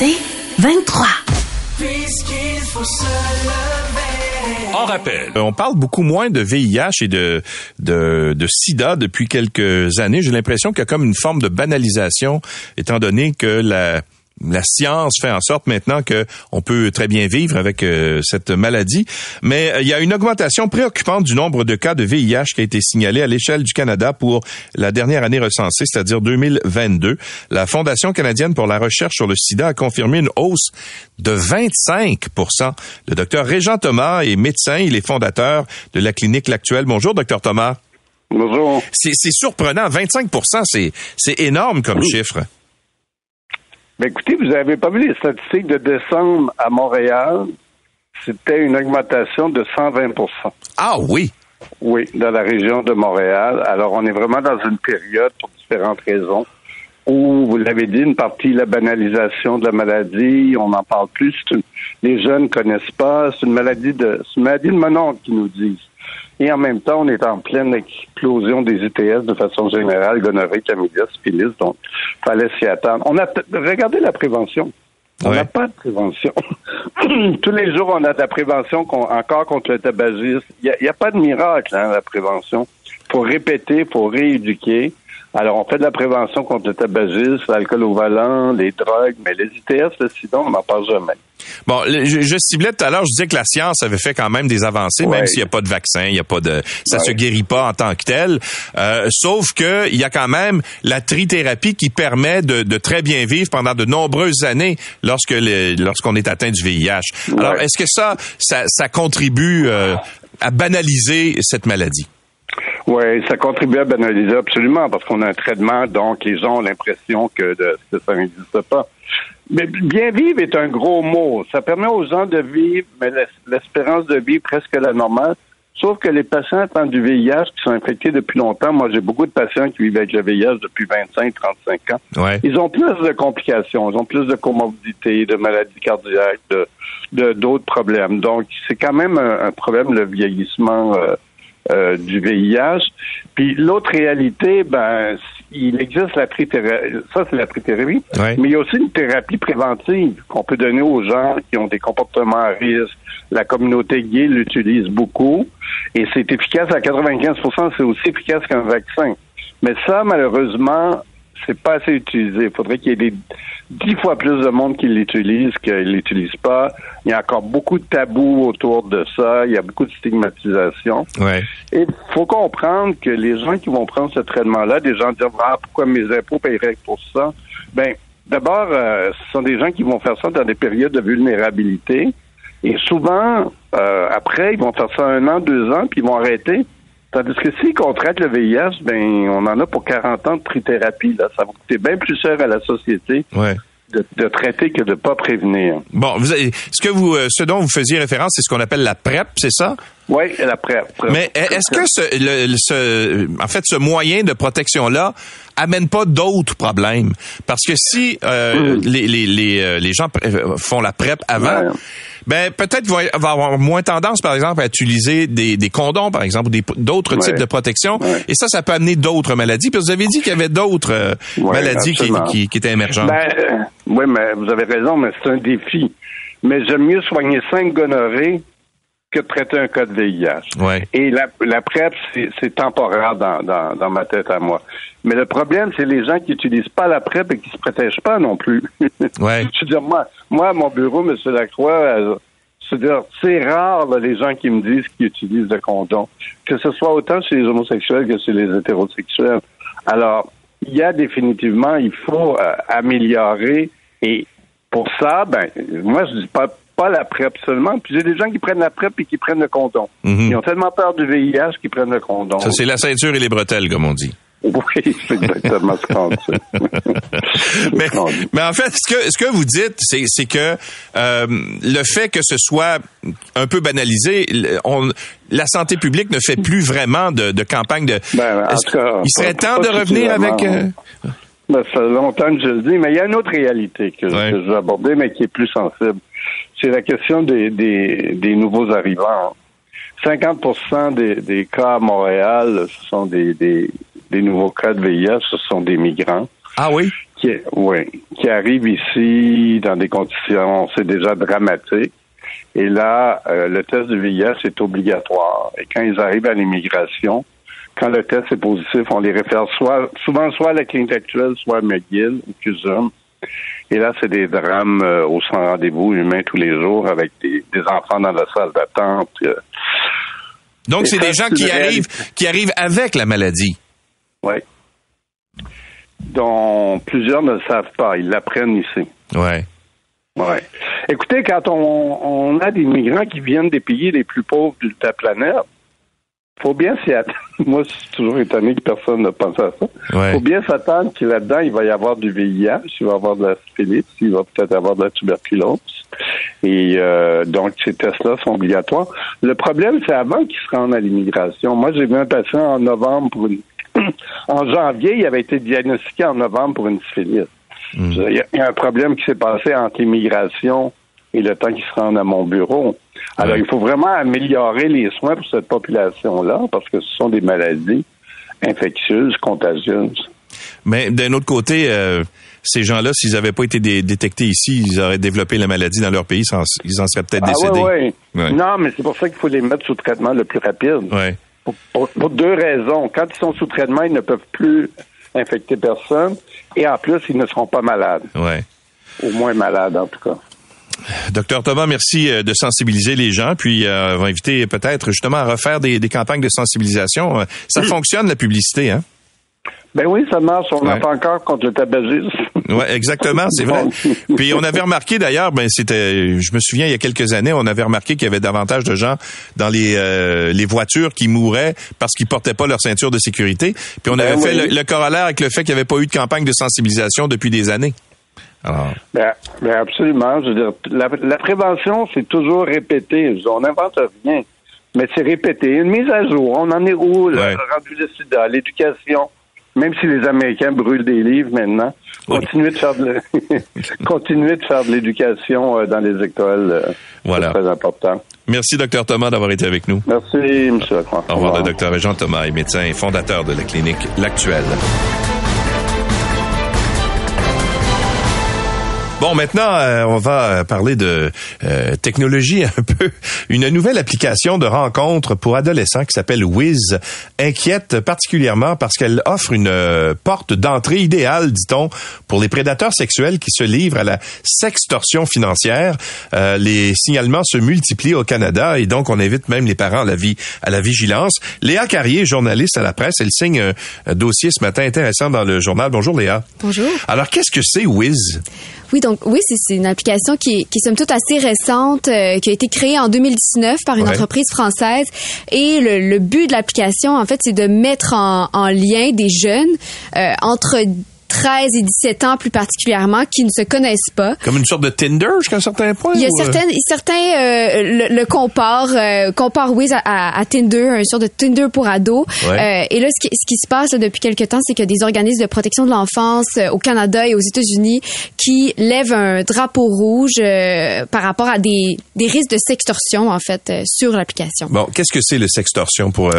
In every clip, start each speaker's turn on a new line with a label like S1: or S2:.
S1: C'est 23.
S2: En rappel, on parle beaucoup moins de VIH et de, de, de sida depuis quelques années. J'ai l'impression qu'il y a comme une forme de banalisation, étant donné que la la science fait en sorte maintenant que on peut très bien vivre avec euh, cette maladie, mais euh, il y a une augmentation préoccupante du nombre de cas de VIH qui a été signalé à l'échelle du Canada pour la dernière année recensée, c'est-à-dire 2022. La Fondation canadienne pour la recherche sur le sida a confirmé une hausse de 25% Le docteur Régent Thomas est médecin, il est fondateur de la clinique L'Actuelle. Bonjour docteur Thomas.
S3: Bonjour.
S2: C'est surprenant, 25% c'est énorme comme chiffre.
S3: Ben écoutez, vous n'avez pas vu les statistiques de décembre à Montréal? C'était une augmentation de 120%
S2: Ah oui?
S3: Oui, dans la région de Montréal. Alors, on est vraiment dans une période, pour différentes raisons, où, vous l'avez dit, une partie, la banalisation de la maladie, on n'en parle plus. les jeunes ne connaissent pas. C'est une maladie de, c'est une maladie de mon qui nous disent. Et en même temps, on est en pleine explosion des ITS de façon générale, gonorrhée, chlamydia, syphilis, donc fallait s'y attendre. On a regardez la prévention. On n'a pas de prévention. Tous les jours, on a de la prévention encore contre le tabagisme. Il n'y a, pas de miracle, hein, la prévention. Faut répéter, faut rééduquer. Alors, on fait de la prévention contre le tabagisme, l'alcool au volant, les drogues, mais les ITS, le sida, on n'en parle jamais.
S2: Bon, je, ciblais tout à l'heure, je disais que la science avait fait quand même des avancées, même s'il n'y a pas de vaccin, il y a pas de, ça se guérit pas en tant que tel. Euh, sauf que il y a quand même la trithérapie qui permet de, très bien vivre pendant de nombreuses années lorsque lorsqu'on est atteint du VIH. Alors, est-ce que ça, ça, contribue euh, à banaliser cette maladie?
S3: Oui, ça contribue à banaliser absolument parce qu'on a un traitement, donc les gens ont l'impression que, ça n'existe pas. Mais bien vivre est un gros mot. Ça permet aux gens de vivre, mais l'espérance de vie presque la normale. Sauf que les patients attendant du VIH qui sont infectés depuis longtemps, moi j'ai beaucoup de patients qui vivent avec le VIH depuis 25, 35 ans. Ils ont plus de complications, ils ont plus de comorbidités, de maladies cardiaques, de d'autres problèmes. Donc c'est quand même un, problème le vieillissement euh, euh, du VIH. Puis l'autre réalité, ben, il existe la trithérapie, ça c'est la trithérapie, mais il y a aussi une thérapie préventive qu'on peut donner aux gens qui ont des comportements à risque. La communauté gay l'utilise beaucoup et c'est efficace à 95% c'est aussi efficace qu'un vaccin. Mais ça, malheureusement, c'est pas assez utilisé. Il faudrait qu'il y ait des dix fois plus de monde qui l'utilise qu'il ne l'utilise pas. Il y a encore beaucoup de tabous autour de ça. Il y a beaucoup de stigmatisation.
S2: Ouais.
S3: Et il faut comprendre que les gens qui vont prendre ce traitement-là, des gens disent ah pourquoi mes impôts paieraient pour ça? Ben d'abord, euh, ce sont des gens qui vont faire ça dans des périodes de vulnérabilité. Et souvent, euh, après, ils vont faire ça un an, deux ans, puis ils vont arrêter. Tandis que s'ils contractent le VIH, ben on en a pour 40 ans de trithérapie. Là. Ça va coûter bien plus cher à la société. De, traiter que de pas prévenir.
S2: Bon, vous ce que vous, euh, ce dont vous faisiez référence, c'est ce qu'on appelle la PrEP, c'est ça?
S3: Oui, la PrEP.
S2: Mais est-ce que ce, ce, en fait, ce moyen de protection-là amène pas d'autres problèmes? Parce que si euh, mm. les, les, les, euh, les, gens font la PrEP avant, ben peut-être va, avoir moins tendance, par exemple, à utiliser des, des condoms, par exemple, ou d'autres types de protection. Et ça, ça peut amener d'autres maladies. Puis vous avez dit qu'il y avait d'autres euh, maladies qui, qui, qui, étaient émergentes.
S3: Ben, euh, oui, mais vous avez raison, mais c'est un défi. Mais j'aime mieux soigner cinq gonorrhées que de traiter un cas de VIH.
S2: Ouais.
S3: Et la, la PrEP, c'est temporaire dans, dans, dans, ma tête à moi. Mais le problème, c'est les gens qui utilisent pas la PrEP et qui se protègent pas non plus.
S2: Ouais.
S3: je veux dire, moi, moi, à mon bureau, M. Lacroix, euh, c'est-à-dire, c'est rare les gens qui me disent qu'ils utilisent le condom, que ce soit autant chez les homosexuels que chez les hétérosexuels. Alors, il y a définitivement, il faut euh, améliorer et pour ça, ben, moi je dis pas pas la PrEP seulement. Puis j'ai des gens qui prennent la PrEP et qui prennent le condom.
S2: Mhm.
S3: Ils ont tellement peur du VIH qu'ils prennent le condom.
S2: Ça, c'est la ceinture et les bretelles, comme on dit.
S3: Oui, c'est exactement ce qu'on dit.
S2: mais, mais, en fait, ce que, ce que vous dites, c'est, c'est que euh, le fait que ce soit un peu banalisé, on, la santé publique ne fait plus vraiment de, de campagne de.
S3: Ben, en tout cas,
S2: il serait temps de revenir avec. Euh...
S3: Ben, ça fait longtemps que je le dis, mais il y a une autre réalité que, que je veux aborder, mais qui est plus sensible c'est la question des, des, nouveaux arrivants. 50 des, des cas à Montréal, ce sont des, des, nouveaux cas de VIH, ce sont des migrants.
S2: Ah oui?
S3: Qui, oui, qui arrivent ici dans des conditions, c'est déjà dramatique. Et là, euh, le test de VIH est obligatoire. Et quand ils arrivent à l'immigration, quand le test est positif, on les réfère soit, souvent soit à la clinique actuelle, soit à McGill ou CUSUM. Et là, c'est des drames euh, au sans rendez-vous humain tous les jours avec des, enfants dans la salle d'attente. Euh.
S2: Donc, c'est des gens qui arrivent, qui arrivent avec la maladie.
S3: Oui. Dont plusieurs ne le savent pas. Ils l'apprennent ici.
S2: Oui.
S3: Ouais. Écoutez, quand on, a des migrants qui viennent des pays les plus pauvres de la planète, faut bien s'y attendre. Moi, je suis toujours étonné que personne ne pense à ça. Il faut bien s'attendre que là-dedans, il va y avoir du VIH, il va y avoir de la syphilis, il va peut-être avoir de la tuberculose. Et euh, donc, ces tests-là sont obligatoires. Le problème, c'est avant qu'ils se rendent à l'immigration. Moi, j'ai vu un patient en novembre pour une... en janvier, il avait été diagnostiqué en novembre pour une syphilis. Hmm. Il y, a un problème qui s'est passé entre l'immigration et le temps qu'ils se rendent à mon bureau. Alors, il faut vraiment améliorer les soins pour cette population-là parce que ce sont des maladies infectieuses, contagieuses.
S2: Mais d'un autre côté, euh, ces gens-là, s'ils n'avaient pas été détectés ici, ils auraient développé la maladie dans leur pays, ils en seraient peut-être ah, décédés.
S3: Oui, Non, mais c'est pour ça qu'il faut les mettre sous traitement le plus rapide. Pour, pour, deux raisons. Quand ils sont sous traitement, ils ne peuvent plus infecter personne et en plus, ils ne seront pas malades.
S2: Ouais.
S3: Au moins malades, en tout cas.
S2: Docteur Thomas, merci euh, de sensibiliser les gens, puis euh, on va inviter peut-être justement à refaire des, campagnes de sensibilisation. Euh, ça fonctionne la publicité, hein?
S3: Ben oui, ça marche. On n'a pas encore contre le tabagisme.
S2: Oui, exactement, c'est vrai. Puis on avait remarqué d'ailleurs, ben c'était, je me souviens il y a quelques années, on avait remarqué qu'il y avait davantage de gens dans les les voitures qui mouraient parce qu'ils portaient pas leur ceinture de sécurité. Puis on ben avait fait le, le, corollaire avec le fait qu'il n'y avait pas eu de campagne de sensibilisation depuis des années.
S3: Ben, ben, absolument. Je veux dire, la, prévention, c'est toujours répété. On n'invente rien, mais c'est répété. Une mise à jour. On en est où, le rendu de sida, l'éducation? Même si les Américains brûlent des livres maintenant, continuer de faire de faire de l'éducation euh, dans les écoles. Euh, voilà. C'est très important.
S2: Merci, docteur Thomas, d'avoir été avec nous.
S3: Merci, M. Lacroix.
S2: Au revoir, le docteur Jean Thomas est médecin et fondateur de la clinique L'Actuelle. Bon, maintenant, euh, on va parler de euh, technologie un peu. Une nouvelle application de rencontre pour adolescents qui s'appelle Wiz inquiète particulièrement parce qu'elle offre une euh, porte d'entrée idéale, dit-on, pour les prédateurs sexuels qui se livrent à la sextorsion financière. les signalements se multiplient au Canada et donc on invite même les parents à la, vie, à la vigilance. Léa Carrier, journaliste à la presse, elle signe un, un dossier ce matin intéressant dans le journal. Bonjour Léa.
S1: Bonjour.
S2: Alors, qu'est-ce que c'est Wiz?
S1: Oui, donc oui, c'est une application qui, qui est somme toute assez récente, euh, qui a été créée en 2019 par une entreprise française. Et le, le but de l'application, en fait, c'est de mettre en, en, lien des jeunes euh, entre 13 et 17 ans plus particulièrement qui ne se connaissent pas.
S2: Comme une sorte de Tinder jusqu'à un certain point?
S1: Il y a certains, certains euh, le, le comparent, euh, comparent Wiz à, à, Tinder, un sorte de Tinder pour ados. Euh, et là, ce qui, ce qui se passe depuis quelques temps, c'est qu'il y a des organismes de protection de l'enfance au Canada et aux États-Unis qui lèvent un drapeau rouge par rapport à des, des risques de sextorsion, en fait, sur l'application.
S2: Bon, qu'est-ce que c'est le sextorsion pour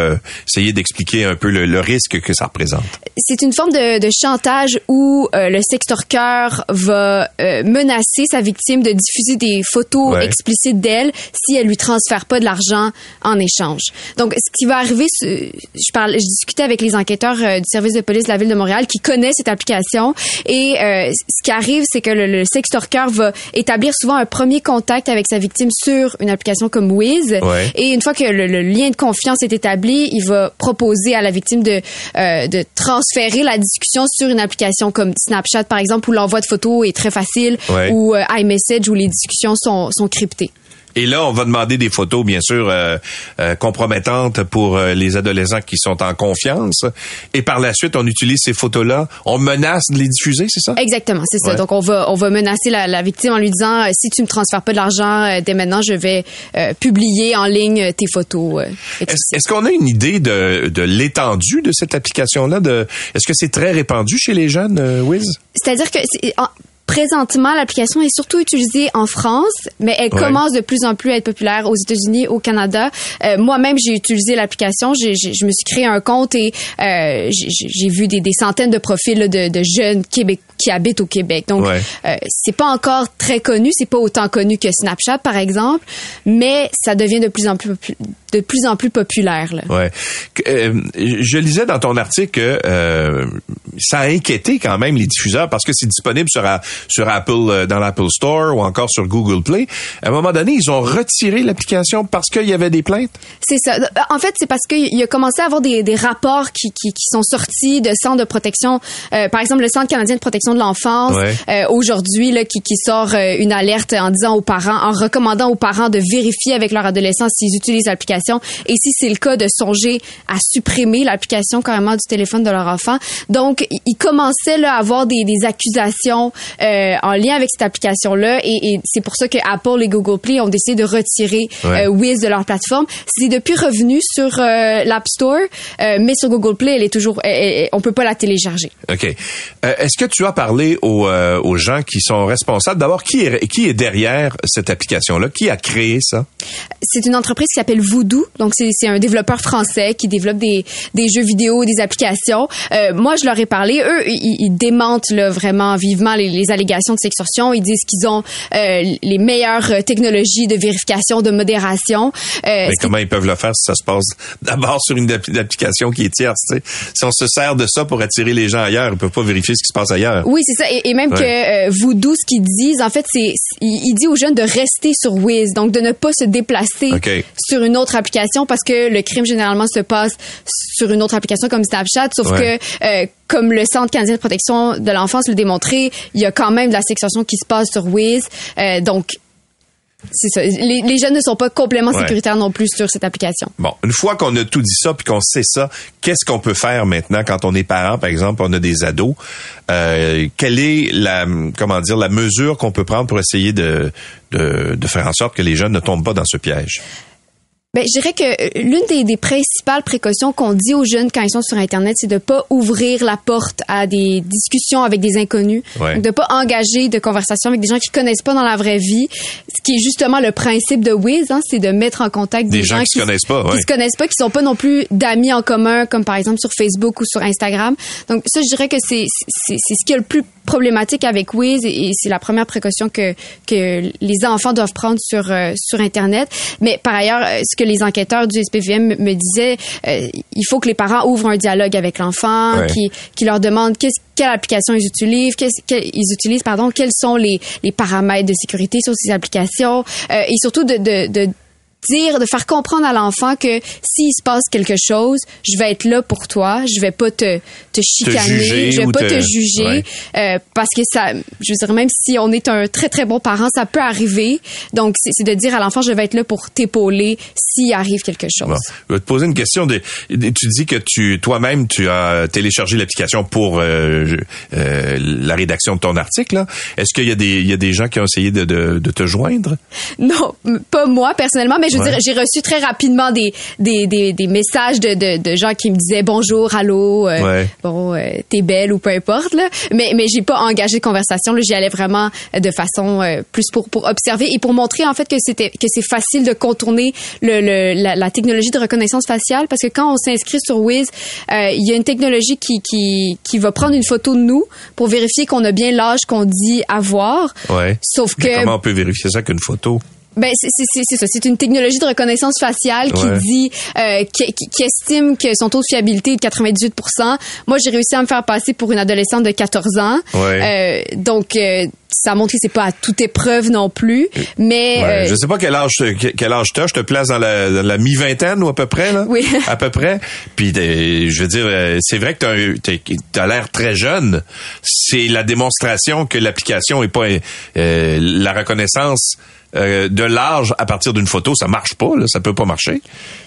S2: essayer d'expliquer un peu le, le, risque que ça représente?
S1: C'est une forme de, de chantage où euh, le sextorqueur va euh, menacer sa victime de diffuser des photos explicites d'elle si elle lui transfère pas de l'argent en échange. Donc, ce qui va arriver, je parle, je discutais avec les enquêteurs euh, du service de police de la ville de Montréal qui connaissent cette application et ce qui arrive, c'est que le, le sextorqueur va établir souvent un premier contact avec sa victime sur une application comme Wiz et une fois que le, le, lien de confiance est établi, il va proposer à la victime de de transférer la discussion sur une application comme Snapchat, par exemple, où l'envoi de photos est très facile, ou euh, iMessage, où les discussions sont, sont cryptées.
S2: Et là, on va demander des photos, bien sûr, euh, euh, compromettantes pour les adolescents qui sont en confiance. Et par la suite, on utilise ces photos-là. On menace de les diffuser, c'est ça?
S1: Exactement, c'est ça. Donc, on va, on va menacer la, victime en lui disant, si tu me transfères pas de l'argent dès maintenant, je vais publier en ligne tes photos.
S2: est-ce, qu'on a une idée de, de l'étendue de cette application-là? De, est-ce que c'est très répandu chez les jeunes? Euh,
S1: C'est-à-dire que présentement, l'application est surtout utilisée en France, mais elle commence de plus en plus à être populaire aux États-Unis, au Canada. Euh, moi-même, j'ai utilisé l'application. Je me suis créé un compte et euh, j'ai vu des, centaines de profils de, jeunes Québécois, qui habitent au Québec. Donc, euh, c'est pas encore très connu, c'est pas autant connu que Snapchat, par exemple, mais ça devient de plus en plus de plus en plus populaire. Là.
S2: Ouais. Euh, je lisais dans ton article que euh, ça a inquiété quand même les diffuseurs parce que c'est disponible sur, sur Apple euh, dans l'Apple Store ou encore sur Google Play. À un moment donné, ils ont retiré l'application parce qu'il y avait des plaintes?
S1: C'est ça. En fait, c'est parce qu'il a commencé à avoir des, des rapports qui, qui, qui, sont sortis de centres de protection. Par exemple, le Centre canadien de protection de l'enfance euh, aujourd'hui là qui, qui sort une alerte en disant aux parents, en recommandant aux parents de vérifier avec leur adolescent s'ils utilisent l'application et si c'est le cas de songer à supprimer l'application carrément du téléphone de leur enfant. Donc, ils commençaient là, à avoir des, des accusations euh, en lien avec cette application-là et, et c'est pour ça que Apple et Google Play ont décidé de retirer euh, Wiz de leur plateforme. C'est depuis revenu sur euh, l'App Store, euh, mais sur Google Play, elle est toujours, on peut pas la télécharger.
S2: OK. Est-ce que tu as parlé aux, aux gens qui sont responsables? D'abord, qui est, qui est derrière cette application-là? Qui a créé ça?
S1: C'est une entreprise qui s'appelle Voodoo donc, c'est un développeur français qui développe des, des jeux vidéo, des applications. Euh, moi, je leur ai parlé. Eux, ils, ils démentent là, vraiment vivement les, les, allégations de sextorsion. Ils disent qu'ils ont euh, les meilleures technologies de vérification, de modération.
S2: Euh, Mais comment ils peuvent le faire si ça se passe d'abord sur une application qui est tierce? Si on se sert de ça pour attirer les gens ailleurs, ils peuvent pas vérifier ce qui se passe ailleurs.
S1: Oui, c'est ça. Et, et même que euh, Voodoo, ce qu'ils disent, en fait, c'est il, dit aux jeunes de rester sur Wiz, donc de ne pas se déplacer sur une autre application parce que le crime généralement se passe sur une autre application comme Snapchat, sauf que euh, comme le Centre canadien de protection de l'enfance l'a démontré, il y a quand même de la sextorsion qui se passe sur Wiz. Euh, donc c'est ça. Les, jeunes ne sont pas complètement sécuritaires non plus sur cette application.
S2: Bon, une fois qu'on a tout dit ça puis qu'on sait ça, qu'est-ce qu'on peut faire maintenant quand on est parent, par exemple, on a des ados? Euh, Quelle est la comment dire la mesure qu'on peut prendre pour essayer de, de de faire en sorte que les jeunes ne tombent pas dans ce piège?
S1: Ben, je dirais que euh, l'une des, des, principales précautions qu'on dit aux jeunes quand ils sont sur Internet, c'est de pas ouvrir la porte à des discussions avec des inconnus, ouais. de pas engager de conversations avec des gens qui connaissent pas dans la vraie vie, ce qui est justement le principe de Wiz, hein, c'est de mettre en contact
S2: des, gens, qui, se connaissent pas,
S1: qui se connaissent pas, qui sont pas non plus d'amis en commun, comme par exemple sur Facebook ou sur Instagram. Donc ça, je dirais que c'est c'est ce qui est le plus problématique avec Wiz et, c'est la première précaution que que les enfants doivent prendre sur euh, sur Internet. Mais par ailleurs, euh, ce que les enquêteurs du SPVM me disaient, euh, il faut que les parents ouvrent un dialogue avec l'enfant, qui, qui leur demandent quelle application ils utilisent, ils utilisent, pardon, quels sont les, les paramètres de sécurité sur ces applications, euh, et surtout de, de, de dire, de faire comprendre à l'enfant que s'il se passe quelque chose, je vais être là pour toi, je vais pas te, te chicaner, je vais pas te, juger, euh, parce que ça, je veux dire, même si on est un très très bon parent, ça peut arriver. Donc, c'est de dire à l'enfant, je vais être là pour t'épauler s'il arrive quelque chose.
S2: Je vais te poser une question. De, tu dis que tu, toi-même, tu as téléchargé l'application pour euh, euh, la rédaction de ton article. Est-ce qu'il y a des, il y a des gens qui ont essayé de, de, de te joindre?
S1: Non, pas moi personnellement, mais je veux dire, j'ai reçu très rapidement des, des, des, des messages de, de, de, gens qui me disaient bonjour, allô, euh, bon, euh, t'es belle ou peu importe, là. Mais, mais j'ai pas engagé de conversation, J'y allais vraiment de façon euh, plus pour, pour observer et pour montrer, en fait, que c'était, que c'est facile de contourner le, le la, la, technologie de reconnaissance faciale parce que quand on s'inscrit sur Wiz, euh, il y a une technologie qui, qui, qui va prendre une photo de nous pour vérifier qu'on a bien l'âge qu'on dit avoir.
S2: Ouais.
S1: Sauf que.
S2: comment on peut vérifier ça qu'une photo?
S1: Ben c'est ça, c'est une technologie de reconnaissance faciale qui dit euh, qui, qui, estime que son taux de fiabilité est de 98% Moi, j'ai réussi à me faire passer pour une adolescente de 14 ans.
S2: Ouais.
S1: Euh, donc euh, ça montre que c'est pas à toute épreuve non plus, mais
S2: ouais, je sais pas quel âge quel âge t'as, je te place dans la, la mi-vingtaine ou à peu près là,
S1: oui.
S2: à peu près. Puis je veux dire, c'est vrai que t'as as, l'air très jeune. C'est la démonstration que l'application est pas la reconnaissance euh, de l'âge à partir d'une photo, ça marche pas, là, ça peut pas marcher.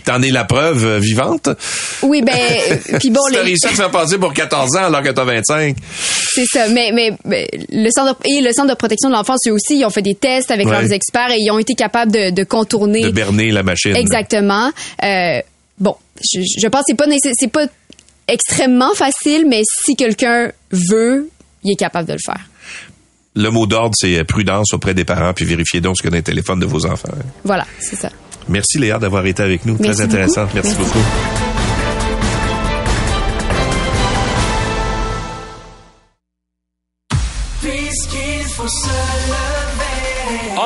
S2: T'en es la preuve euh, vivante?
S1: Oui, ben, puis bon,
S2: les... réussi à te faire passer pour 14 ans alors que t'as 25.
S1: C'est ça, mais, mais, le centre de, et le centre de protection de l'enfance, eux aussi, ils ont fait des tests avec leurs experts et ils ont été capables de, de contourner.
S2: De berner la machine.
S1: Exactement. Euh, bon, je, je pense que c'est pas c'est pas extrêmement facile, mais si quelqu'un veut, il est capable de le faire
S2: le mot d'ordre, c'est prudence auprès des parents, puis vérifiez donc ce a dans les téléphones de vos enfants.
S1: Voilà, c'est ça.
S2: Merci Léa d'avoir été avec nous. Très intéressant. Merci, beaucoup.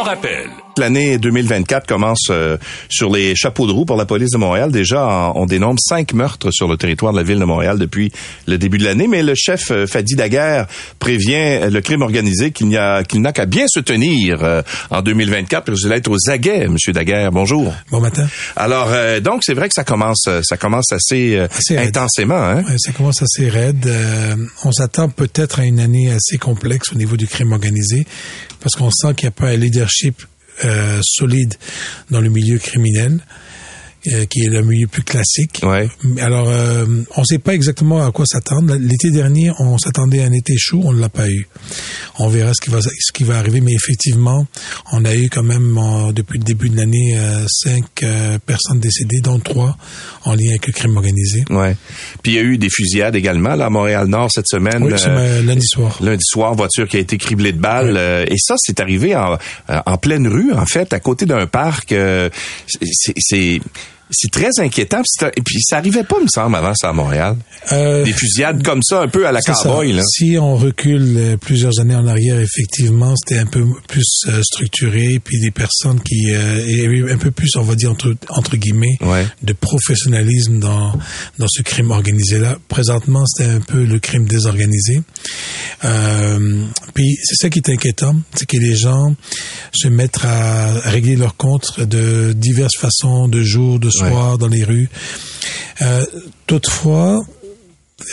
S2: Rappel. L'année 2024 commence euh, sur les chapeaux de roue pour la police de Montréal. Déjà, on dénombre cinq meurtres sur le territoire de la ville de Montréal depuis le début de l'année. Mais le chef euh, Fadi Daguerre prévient le crime organisé qu'il n'y a qu'il n'a qu'à bien se tenir euh, en 2024. Parce qu'il être aux aguets, Monsieur Daguerre. Bonjour.
S4: Bon matin.
S2: Alors, donc c'est vrai que ça commence, ça commence assez, intensément. Hein?
S4: ça commence assez raide. on s'attend peut-être à une année assez complexe au niveau du crime organisé parce qu'on sent qu'il n'y a pas un leadership euh, solide dans le milieu criminel. Euh, qui est le milieu plus classique.
S2: Ouais.
S4: Alors, euh, on ne sait pas exactement à quoi s'attendre. L'été dernier, on s'attendait à un été chaud, on ne l'a pas eu. On verra ce qui va ce qui va arriver, mais effectivement, on a eu quand même depuis le début de l'année euh, cinq personnes décédées, dont trois en lien avec le crime organisé.
S2: Ouais. Puis il y a eu des fusillades également là, à Montréal-Nord cette semaine.
S4: Oui, lundi soir.
S2: Lundi soir, voiture qui a été criblée de balles. et ça, c'est arrivé en, en pleine rue, en fait, à côté d'un parc. c'est c'est très inquiétant. Et puis ça arrivait pas, me semble, avant ça à Montréal. Euh, Des fusillades comme ça, un peu à la cowboy. Là.
S4: Si on recule euh, plusieurs années en arrière, effectivement, c'était un peu plus euh, structuré, puis des personnes qui euh, un peu plus, on va dire entre, entre guillemets, de professionnalisme dans dans ce crime organisé là. Présentement, c'était un peu le crime désorganisé. Euh, puis c'est ça qui est inquiétant, c'est que les gens se mettent à régler leurs comptes de diverses façons, de jour, de soir, dans les rues. Euh, toutefois,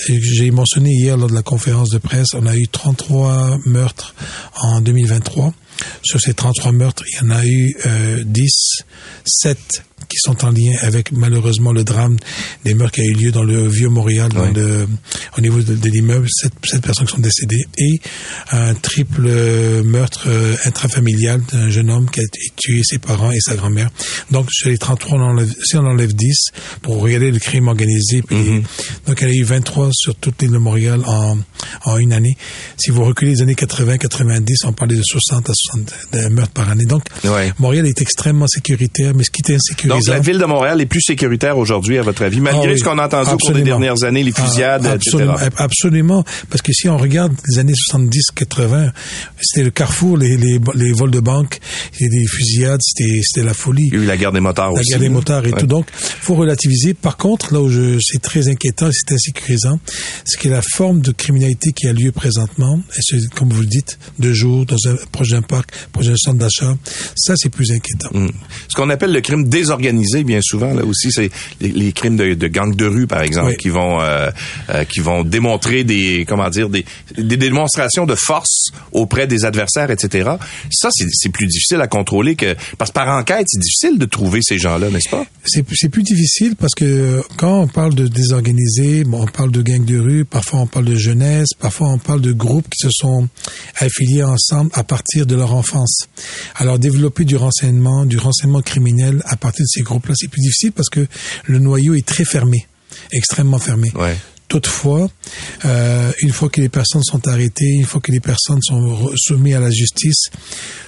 S4: j'ai mentionné hier lors de la conférence de presse, on a eu 33 meurtres en 2023. Sur ces 33 meurtres, il y en a eu euh, 10, 7 qui sont en lien avec malheureusement le drame des meurtres qui a eu lieu dans le vieux Montréal, dans le, au niveau de, de l'immeuble, sept, sept, personnes qui sont décédées et un triple meurtre euh, intrafamilial d'un jeune homme qui a tué ses parents et sa grand-mère. Donc sur les 33, on enlève, si on enlève 10 pour regarder le crime organisé, puis, mm-hmm. donc il y a eu 23 sur toute l'île de Montréal en, en une année. Si vous reculez les années 80-90, on parlait de 60 à 60 meurtres par année. Donc Montréal est extrêmement sécuritaire, mais ce qui est insécuritaire
S2: donc, la ville de Montréal est plus sécuritaire aujourd'hui, à votre avis, malgré ah ce qu'on a entendu au cours des dernières années, les fusillades, ah,
S4: absolument, etc. Absolument, parce que si on regarde les années 70-80, c'était le carrefour, les, les, les, vols de banque, et des fusillades, c'était, la folie.
S2: Il y a eu la guerre des motards
S4: la
S2: aussi.
S4: La guerre des motards et tout. Donc, faut relativiser. Par contre, là où c'est très inquiétant, c'est insécurisant, c'est que la forme de criminalité qui a lieu présentement, et c'est, comme vous le dites, de jour, dans un proche d'un parc, proche d'un centre d'achat, ça, c'est plus inquiétant.
S2: Hmm. Ce qu'on appelle le crime désorganisé organisé bien souvent là aussi c'est les, crimes de, de gangs de rue par exemple qui vont euh, euh, qui vont démontrer des comment dire des, des démonstrations de force auprès des adversaires etc ça c'est plus difficile à contrôler que parce que par enquête c'est difficile de trouver ces gens là n'est-ce pas?
S4: C'est c'est plus difficile parce que quand on parle de désorganisé bon, on parle de gangs de rue parfois on parle de jeunesse parfois on parle de groupes qui se sont affiliés ensemble à partir de leur enfance alors développer du renseignement du renseignement criminel à partir de ces groupes-là, c'est plus difficile parce que le noyau est très fermé, extrêmement fermé. Toutefois, euh, une fois que les personnes sont arrêtées, une fois que les personnes sont soumises à la justice,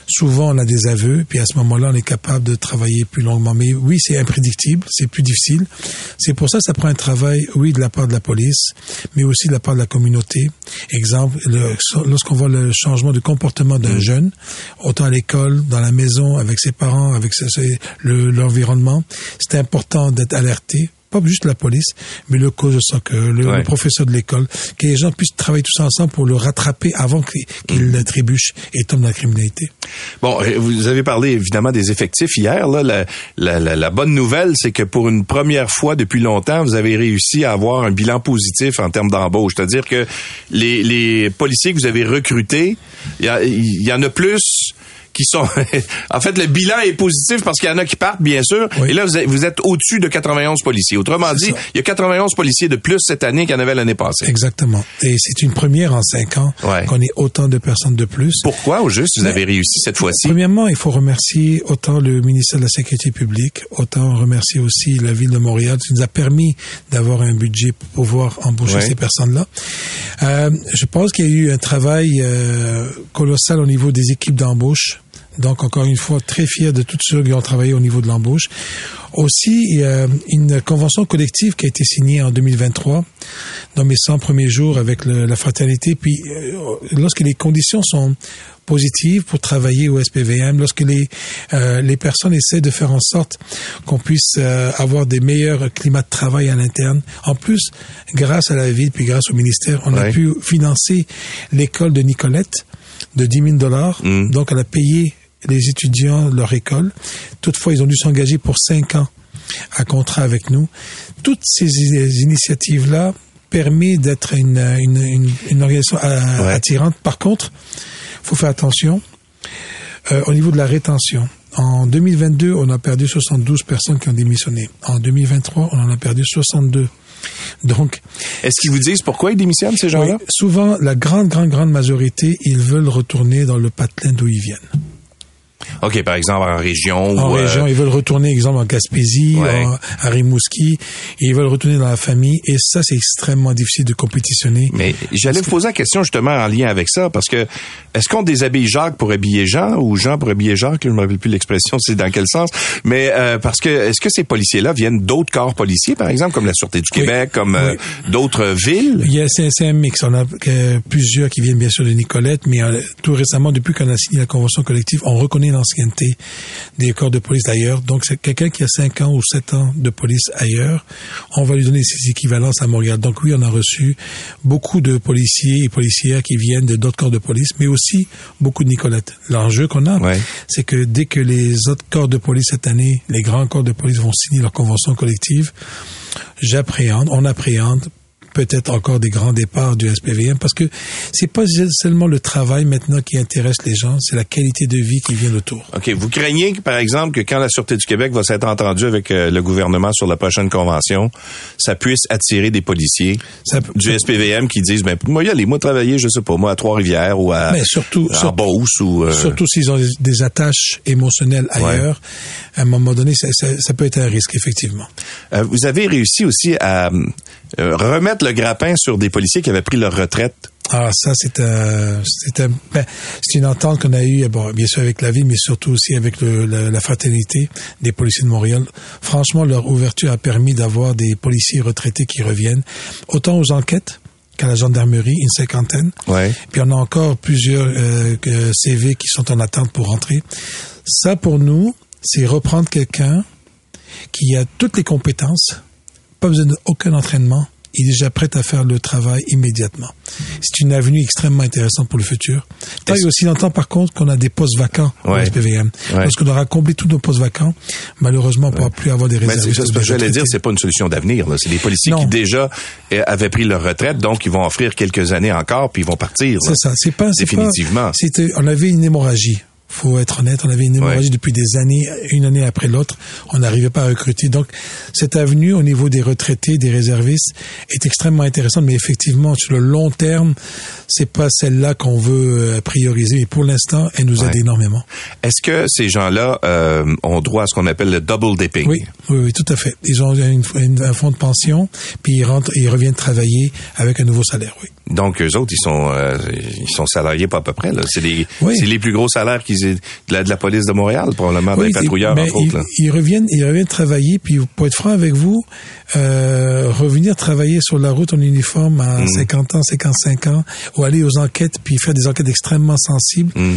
S4: souvent on a des aveux, puis à ce moment-là, on est capable de travailler plus longuement. Mais oui, c'est imprédictible, c'est plus difficile. C'est pour ça que ça prend un travail, oui, de la part de la police, mais aussi de la part de la communauté. Exemple, lorsqu'on voit le changement de comportement d'un mm. jeune, autant à l'école, dans la maison, avec ses parents, avec l'environnement, c'est important d'être alerté pas juste la police, mais le coach de soccer, le, professeur de l'école, que les gens puissent travailler tous ensemble pour le rattraper avant qu'il mmh. trébuche et tombe dans la criminalité.
S2: Bon, vous avez parlé évidemment des effectifs hier. Là, la, la, la, bonne nouvelle, c'est que pour une première fois depuis longtemps, vous avez réussi à avoir un bilan positif en termes d'embauche. C'est-à-dire que les, les policiers que vous avez recrutés, il y, y en a plus qui sont... en fait, le bilan est positif parce qu'il y en a qui partent, bien sûr. Et là, vous êtes, au-dessus de 91 policiers. Autrement dit, il y a 91 policiers de plus cette année qu'il y en avait l'année passée.
S4: Exactement. Et c'est une première en cinq ans qu'on ait autant de personnes de plus.
S2: Pourquoi, au juste, vous avez réussi cette fois-ci?
S4: Premièrement, il faut remercier autant le ministère de la Sécurité publique, autant remercier aussi la Ville de Montréal qui nous a permis d'avoir un budget pour pouvoir embaucher ces personnes-là. Euh, je pense qu'il y a eu un travail euh, colossal au niveau des équipes d'embauche Donc, encore une fois, très fier de tous ceux qui ont travaillé au niveau de l'embauche. Aussi, il y a une convention collective qui a été signée en 2023 dans mes 100 premiers jours avec la fraternité. Puis, euh, lorsque les conditions sont positives pour travailler au SPVM, lorsque les, euh, les personnes essaient de faire en sorte qu'on puisse euh, avoir des meilleurs climats de travail à l'interne. En plus, grâce à la ville, puis grâce au ministère, on a pu financer l'école de Nicolette de 10 000 dollars. Mm. Donc, elle a payé les étudiants leur école. Toutefois, ils ont dû s'engager pour cinq ans à contrat avec nous. Toutes ces initiatives-là permettent d'être une, une, une, organisation euh, attirante. Par contre, faut faire attention euh, au niveau de la rétention. En 2022, on a perdu 72 personnes qui ont démissionné. En 2023, on en a perdu 62. Donc,
S2: est-ce qu'ils vous disent pourquoi ils démissionnent ces gens-là?
S4: Souvent, la grande, grande, grande majorité, ils veulent retourner dans le patelin d'où ils viennent.
S2: OK, par exemple, en région.
S4: En région, euh, ils veulent retourner, exemple, en Gaspésie, à Rimouski, et ils veulent retourner dans la famille, et ça, c'est extrêmement difficile de compétitionner.
S2: Mais j'allais vous poser la question justement en lien avec ça, parce que est-ce qu'on déshabille Jacques pour habiller Jean, ou Jean pour habiller Jacques, je ne me rappelle plus l'expression, c'est dans quel sens, mais euh, parce que est-ce que ces policiers-là viennent d'autres corps policiers, par exemple, comme la Sûreté du Québec, comme euh, d'autres villes?
S4: Il y a, c'est, un mix. On a plusieurs qui viennent bien sûr de Nicolette, mais tout récemment, depuis qu'on a signé la convention collective, on reconnaît l'ancienneté des corps de police d'ailleurs. Donc, c'est quelqu'un qui a 5 ans ou 7 ans de police ailleurs. On va lui donner ses équivalences à Montréal. Donc, oui, on a reçu beaucoup de policiers et policières qui viennent de d'autres corps de police, mais aussi beaucoup de Nicolette. L'enjeu qu'on a, c'est que dès que les autres corps de police cette année, les grands corps de police vont signer leur convention collective, j'appréhende, on appréhende peut-être encore des grands départs du SPVM parce que c'est pas seulement le travail maintenant qui intéresse les gens, c'est la qualité de vie qui vient autour.
S2: OK. Vous craignez, par exemple, que quand la Sûreté du Québec va s'être entendue avec euh, le gouvernement sur la prochaine convention, ça puisse attirer des policiers du SPVM qui disent, ben, moi, y aller, moi, travailler, je sais pas, moi, à Trois-Rivières ou à,
S4: Mais surtout,
S2: à Beauce ou...
S4: Euh, surtout s'ils ont des, attaches émotionnelles ailleurs, à un moment donné, ça, ça, peut être un risque, effectivement.
S2: Euh, vous avez réussi aussi à remettre le grappin sur des policiers qui avaient pris leur retraite
S4: ah, ça, c'est euh, ben, c'est une entente qu'on a eue, bon, bien sûr avec la ville, mais surtout aussi avec le, la, fraternité des policiers de Montréal. Franchement, leur ouverture a permis d'avoir des policiers retraités qui reviennent, autant aux enquêtes qu'à la gendarmerie, une cinquantaine.
S2: Ouais.
S4: Puis on a encore plusieurs euh, CV qui sont en attente pour rentrer. Ça, pour nous, c'est reprendre quelqu'un qui a toutes les compétences, pas besoin d'aucun entraînement, il est déjà prêt à faire le travail immédiatement. C'est une avenue extrêmement intéressante pour le futur. Tant et aussi longtemps, par contre, qu'on a des postes vacants au SPVM. Lorsqu'on aura comblé tous nos postes vacants, malheureusement, on ne pourra plus avoir des réserves.
S2: ce que j'allais dire, c'est pas une solution d'avenir. C'est des policiers qui déjà eh, avaient pris leur retraite, donc ils vont offrir quelques années encore, puis ils vont partir.
S4: C'est ça. C'est pas
S2: définitivement.
S4: on avait une hémorragie faut être honnête, on avait une hémorragie depuis des années, une année après l'autre, on n'arrivait pas à recruter. Donc, cette avenue au niveau des retraités, des réservistes, est extrêmement intéressante, mais effectivement, sur le long terme, c'est pas celle-là qu'on veut euh, prioriser. Mais pour l'instant, elle nous aide énormément.
S2: Est-ce que ces gens-là euh, ont droit à ce qu'on appelle le double dipping?
S4: Oui, oui, oui, tout à fait. Ils ont un fonds de pension, puis ils rentrent, ils reviennent travailler avec un nouveau salaire. Oui.
S2: Donc eux autres, ils sont euh, ils sont salariés pas à peu près. C'est les c'est les plus gros salaires qu'ils de la, de la police de Montréal probablement des patrouilleurs entre autres.
S4: Ils reviennent ils reviennent travailler puis pour être franc avec vous, euh, revenir travailler sur la route en uniforme à 50 mm. ans, 55 ans, ou aller aux enquêtes puis faire des enquêtes extrêmement sensibles. Mm.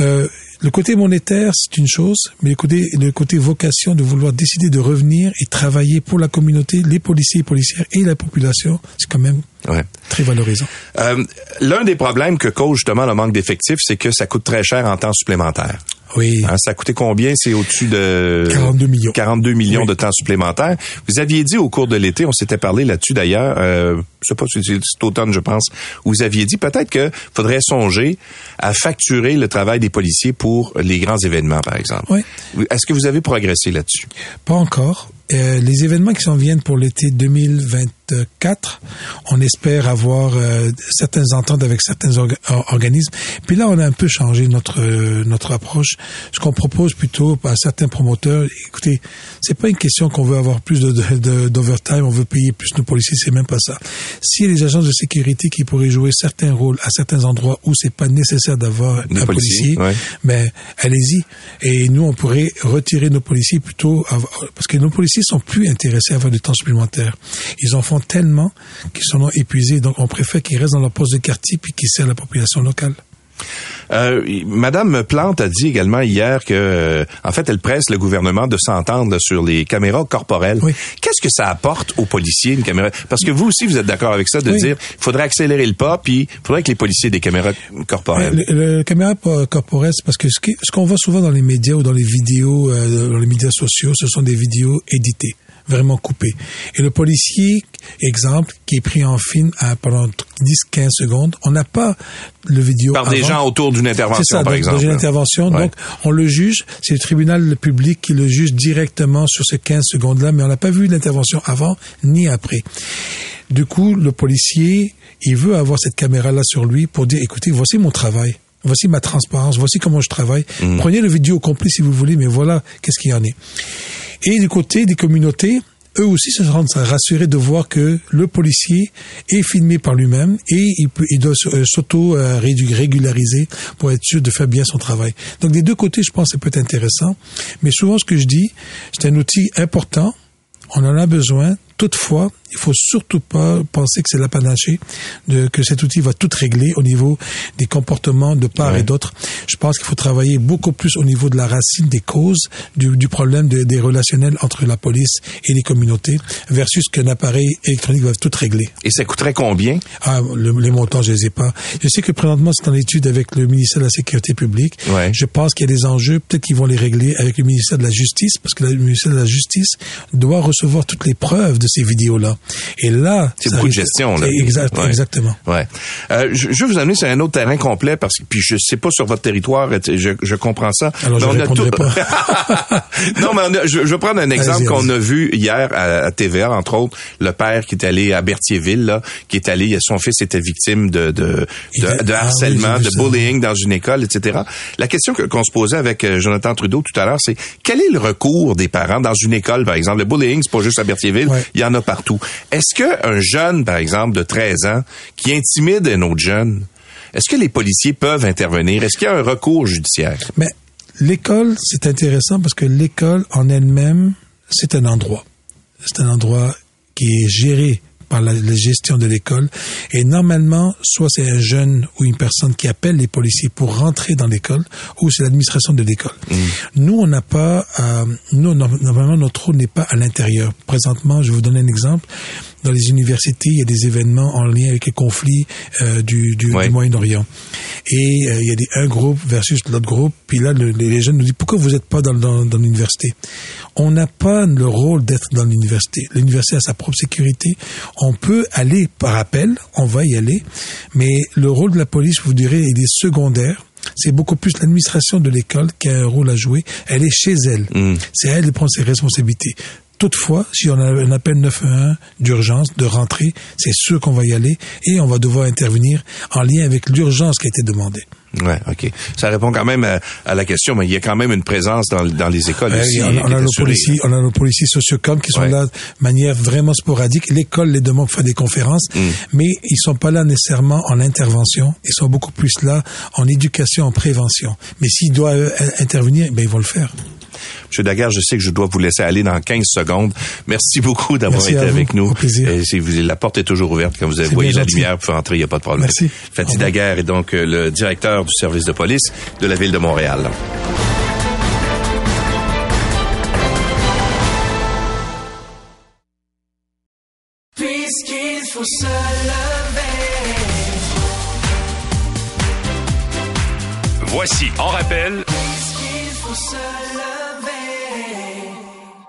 S4: Euh, le côté monétaire, c'est une chose, mais le côté, le côté vocation de vouloir décider de revenir et travailler pour la communauté, les policiers et policières et la population, c'est quand même très valorisant.
S2: Euh, L'un des problèmes que cause justement le manque d'effectifs, c'est que ça coûte très cher en temps supplémentaire.
S4: Oui.
S2: Hein, ça a coûté combien? C'est au-dessus de
S4: 42 millions.
S2: 42 millions de temps supplémentaires. Vous aviez dit au cours de l'été, on s'était parlé là-dessus d'ailleurs, euh, je sais pas si c'est automne, je pense, où vous aviez dit peut-être que faudrait songer à facturer le travail des policiers pour les grands événements, par exemple.
S4: Oui.
S2: Est-ce que vous avez progressé là-dessus?
S4: Pas encore. Euh, les événements qui s'en viennent pour l'été 2024, on espère avoir euh, certaines ententes avec certains organismes. Puis là, on a un peu changé notre euh, notre approche. Ce qu'on propose plutôt à certains promoteurs, écoutez, c'est pas une question qu'on veut avoir plus de d'overtime, on veut payer plus nos policiers, c'est même pas ça. Si les agences de sécurité qui pourraient jouer certains rôles à certains endroits où c'est pas nécessaire d'avoir un policier, mais ben, allez-y. Et nous, on pourrait retirer nos policiers plutôt parce que nos policiers sont plus intéressés à avoir du temps supplémentaire. Ils en font tellement qu'ils sont épuisés. Donc, on préfère qu'ils restent dans leur poste de quartier puis qu'ils servent la population locale.
S2: Euh, Madame Plante a dit également hier que, euh, en fait, elle presse le gouvernement de s'entendre sur les caméras corporelles. Qu'est-ce que ça apporte aux policiers une caméra? Parce que vous aussi, vous êtes d'accord avec ça de dire, il faudrait accélérer le pas, puis il faudrait que les policiers aient des caméras corporelles.
S4: Le, caméra corporelle, c'est parce que ce qu'on voit souvent dans les médias ou dans les vidéos, euh, dans les médias sociaux, ce sont des vidéos éditées vraiment coupé. Et le policier, exemple, qui est pris en film à, pendant 10-15 secondes, on n'a pas le vidéo.
S2: Par des gens autour d'une intervention,
S4: par
S2: exemple.
S4: Dans une intervention. Donc, on le juge, c'est le tribunal public qui le juge directement sur ces 15 secondes-là, mais on n'a pas vu l'intervention avant ni après. Du coup, le policier, il veut avoir cette caméra-là sur lui pour dire, écoutez, voici mon travail. Voici ma transparence, voici comment je travaille. Mm. Prenez le vidéo complet si vous voulez, mais voilà qu'est-ce qu'il y en est. Et du côté des communautés, eux aussi se rendent rassurés de voir que le policier est filmé par lui-même et il, peut, il doit euh, s'auto-régulariser pour être sûr de faire bien son travail. Donc des deux côtés, je pense que ça peut être intéressant. Mais souvent, ce que je dis, c'est un outil important. On en a besoin. Toutefois, il faut surtout pas penser que c'est la panachée, de, que cet outil va tout régler au niveau des comportements de part et d'autre. Je pense qu'il faut travailler beaucoup plus au niveau de la racine des causes du, du problème des relationnels entre la police et les communautés versus qu'un appareil électronique va tout régler.
S2: Et ça coûterait combien?
S4: Ah, les montants, je les ai pas. Je sais que présentement, c'est en étude avec le ministère de la Sécurité publique. Je pense qu'il y a des enjeux, peut-être qu'ils vont les régler avec le ministère de la Justice, parce que le ministère de la Justice doit recevoir toutes les preuves de ces vidéos-là. Et là,
S2: c'est beaucoup de gestion. Là.
S4: Exact, Exactement.
S2: Ouais. Euh, je, je, vais vous amener sur un autre terrain complet parce que puis je sais pas sur votre territoire, je, je comprends ça.
S4: Alors je on tout... pas.
S2: non, mais je, je, vais prendre un exemple qu'on a vu hier à, TVA, entre autres, le père qui est allé à Berthierville, là, qui est allé, son fils était victime de de, de, de ah harcèlement, de bullying dans une école, etc. La question qu'on se posait avec euh, Jonathan Trudeau tout à l'heure, c'est quel est le recours des parents dans une école, par exemple? Le bullying, c'est pas juste à Berthierville, il y en a partout. Est-ce qu'un jeune, par exemple, de 13 ans, qui intimide un autre jeune, est-ce que les policiers peuvent intervenir? Est-ce qu'il y a un recours judiciaire?
S4: Mais l'école, c'est intéressant parce que l'école en elle-même, c'est un endroit. C'est un endroit qui est géré par la, gestion de l'école. Et normalement, soit c'est un jeune ou une personne qui appelle les policiers pour rentrer dans l'école, ou c'est l'administration de l'école. Mm. Nous, on n'a pas, euh, nous, normalement, notre rôle n'est pas à l'intérieur. Présentement, je vais vous donner un exemple dans les universités, il y a des événements en lien avec les conflits euh, du, du, Moyen-Orient. Et euh, il y a des, un groupe versus l'autre groupe. Puis là, les jeunes nous disent, pourquoi vous n'êtes pas dans, dans, dans l'université? On n'a pas le rôle d'être dans l'université. L'université a sa propre sécurité. On peut aller par appel, on va y aller. Mais le rôle de la police, vous direz, il est secondaire c'est beaucoup plus l'administration de l'école qui a un rôle à jouer. Elle est chez elle. Mm. C'est à elle de prendre ses responsabilités. Toutefois, si on a un appel 911 d'urgence, de rentrée, c'est sûr qu'on va y aller et on va devoir intervenir en lien avec l'urgence qui a été demandée.
S2: Ouais, ok. Ça répond quand même à, la question, mais il y a quand même une présence dans, dans les écoles aussi.
S4: On, on, a nos policiers, on a nos policiers sociocom qui sont là de manière vraiment sporadique. L'école les demande pour faire des conférences, mm. mais ils sont pas là nécessairement en intervention. Ils sont beaucoup plus là en éducation, en prévention. Mais s'ils doivent euh, intervenir, ben ils vont le faire.
S2: Monsieur Daguerre, je sais que je dois vous laisser aller dans 15 secondes. Merci beaucoup d'avoir été avec nous. Et vous, la porte est toujours ouverte. Quand vous avez voyez la lumière, vous pouvez entrer, il n'y a pas de problème.
S4: Merci.
S2: Fatih Daguerre est donc euh, le directeur du service de police de la ville de Montréal. Voici, en rappel,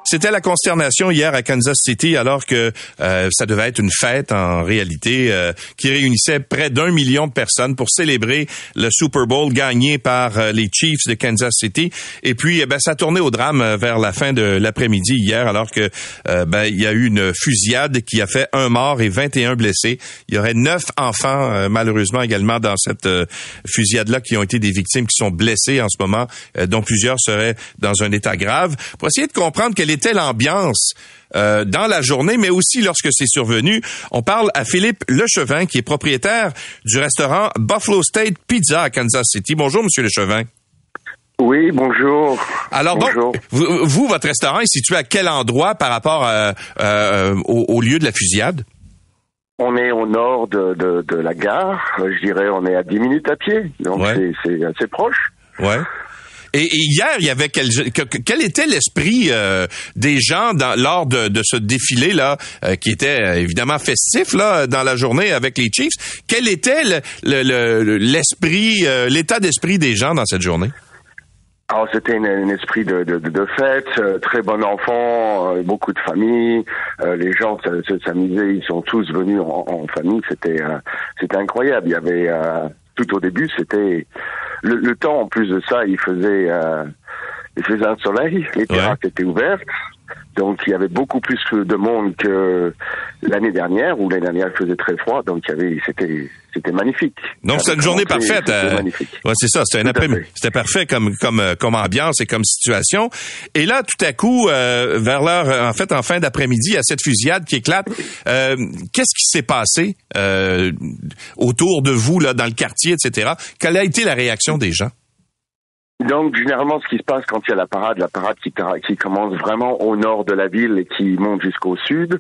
S2: C'était la consternation hier à Kansas City alors que euh, ça devait être une fête en réalité euh, qui réunissait près d'un million de personnes pour célébrer le Super Bowl gagné par euh, les Chiefs de Kansas City. Et puis, eh ben, ça tournait au drame vers la fin de l'après-midi hier alors que ben, il y a eu une fusillade qui a fait un mort et 21 blessés. Il y aurait neuf enfants malheureusement également dans cette fusillade-là qui ont été des victimes qui sont blessées en ce moment, dont plusieurs seraient dans un état grave. Pour essayer de comprendre quelle était l'ambiance euh, dans la journée, mais aussi lorsque c'est survenu. On parle à Philippe Lechevin, qui est propriétaire du restaurant Buffalo State Pizza à Kansas City. Bonjour, Monsieur Lechevin.
S5: Oui, bonjour.
S2: Alors donc, vous, votre restaurant est situé à quel endroit par rapport euh, euh, au, lieu de la fusillade?
S5: On est au nord de, la gare. Je dirais, on est à 10 minutes à pied. Donc c'est assez proche.
S2: Ouais. Et, hier, il y avait quel, quel était l'esprit euh, des gens dans, lors de, ce défilé là, euh, qui était euh, évidemment festif là dans la journée avec les Chiefs? Quel était l'esprit, l'état d'esprit des gens dans cette journée?
S5: Alors c'était un, esprit de, de, fête, très bon enfant, beaucoup de familles, les gens s'amusaient, ils sont tous venus en, famille, c'était c'était incroyable. Il y avait tout au début, c'était le, temps, en plus de ça, il faisait, euh, il faisait un soleil, les terrasses étaient ouvertes. Donc il y avait beaucoup plus de monde que l'année dernière où l'année dernière il faisait très froid. Donc il y avait c'était c'était magnifique.
S2: Donc c'est une journée parfaite. Euh, ouais, c'est ça. C'était un après C'était parfait comme comme euh, comme ambiance et comme situation. Et là tout à coup euh, vers l'heure en fait en fin d'après-midi il y a cette fusillade qui éclate. Qu'est-ce qui s'est passé autour de vous là dans le quartier etc. Quelle a été la réaction des gens?
S5: Donc généralement, ce qui se passe quand il y a la parade, la parade qui, qui commence vraiment au nord de la ville et qui monte jusqu'au sud,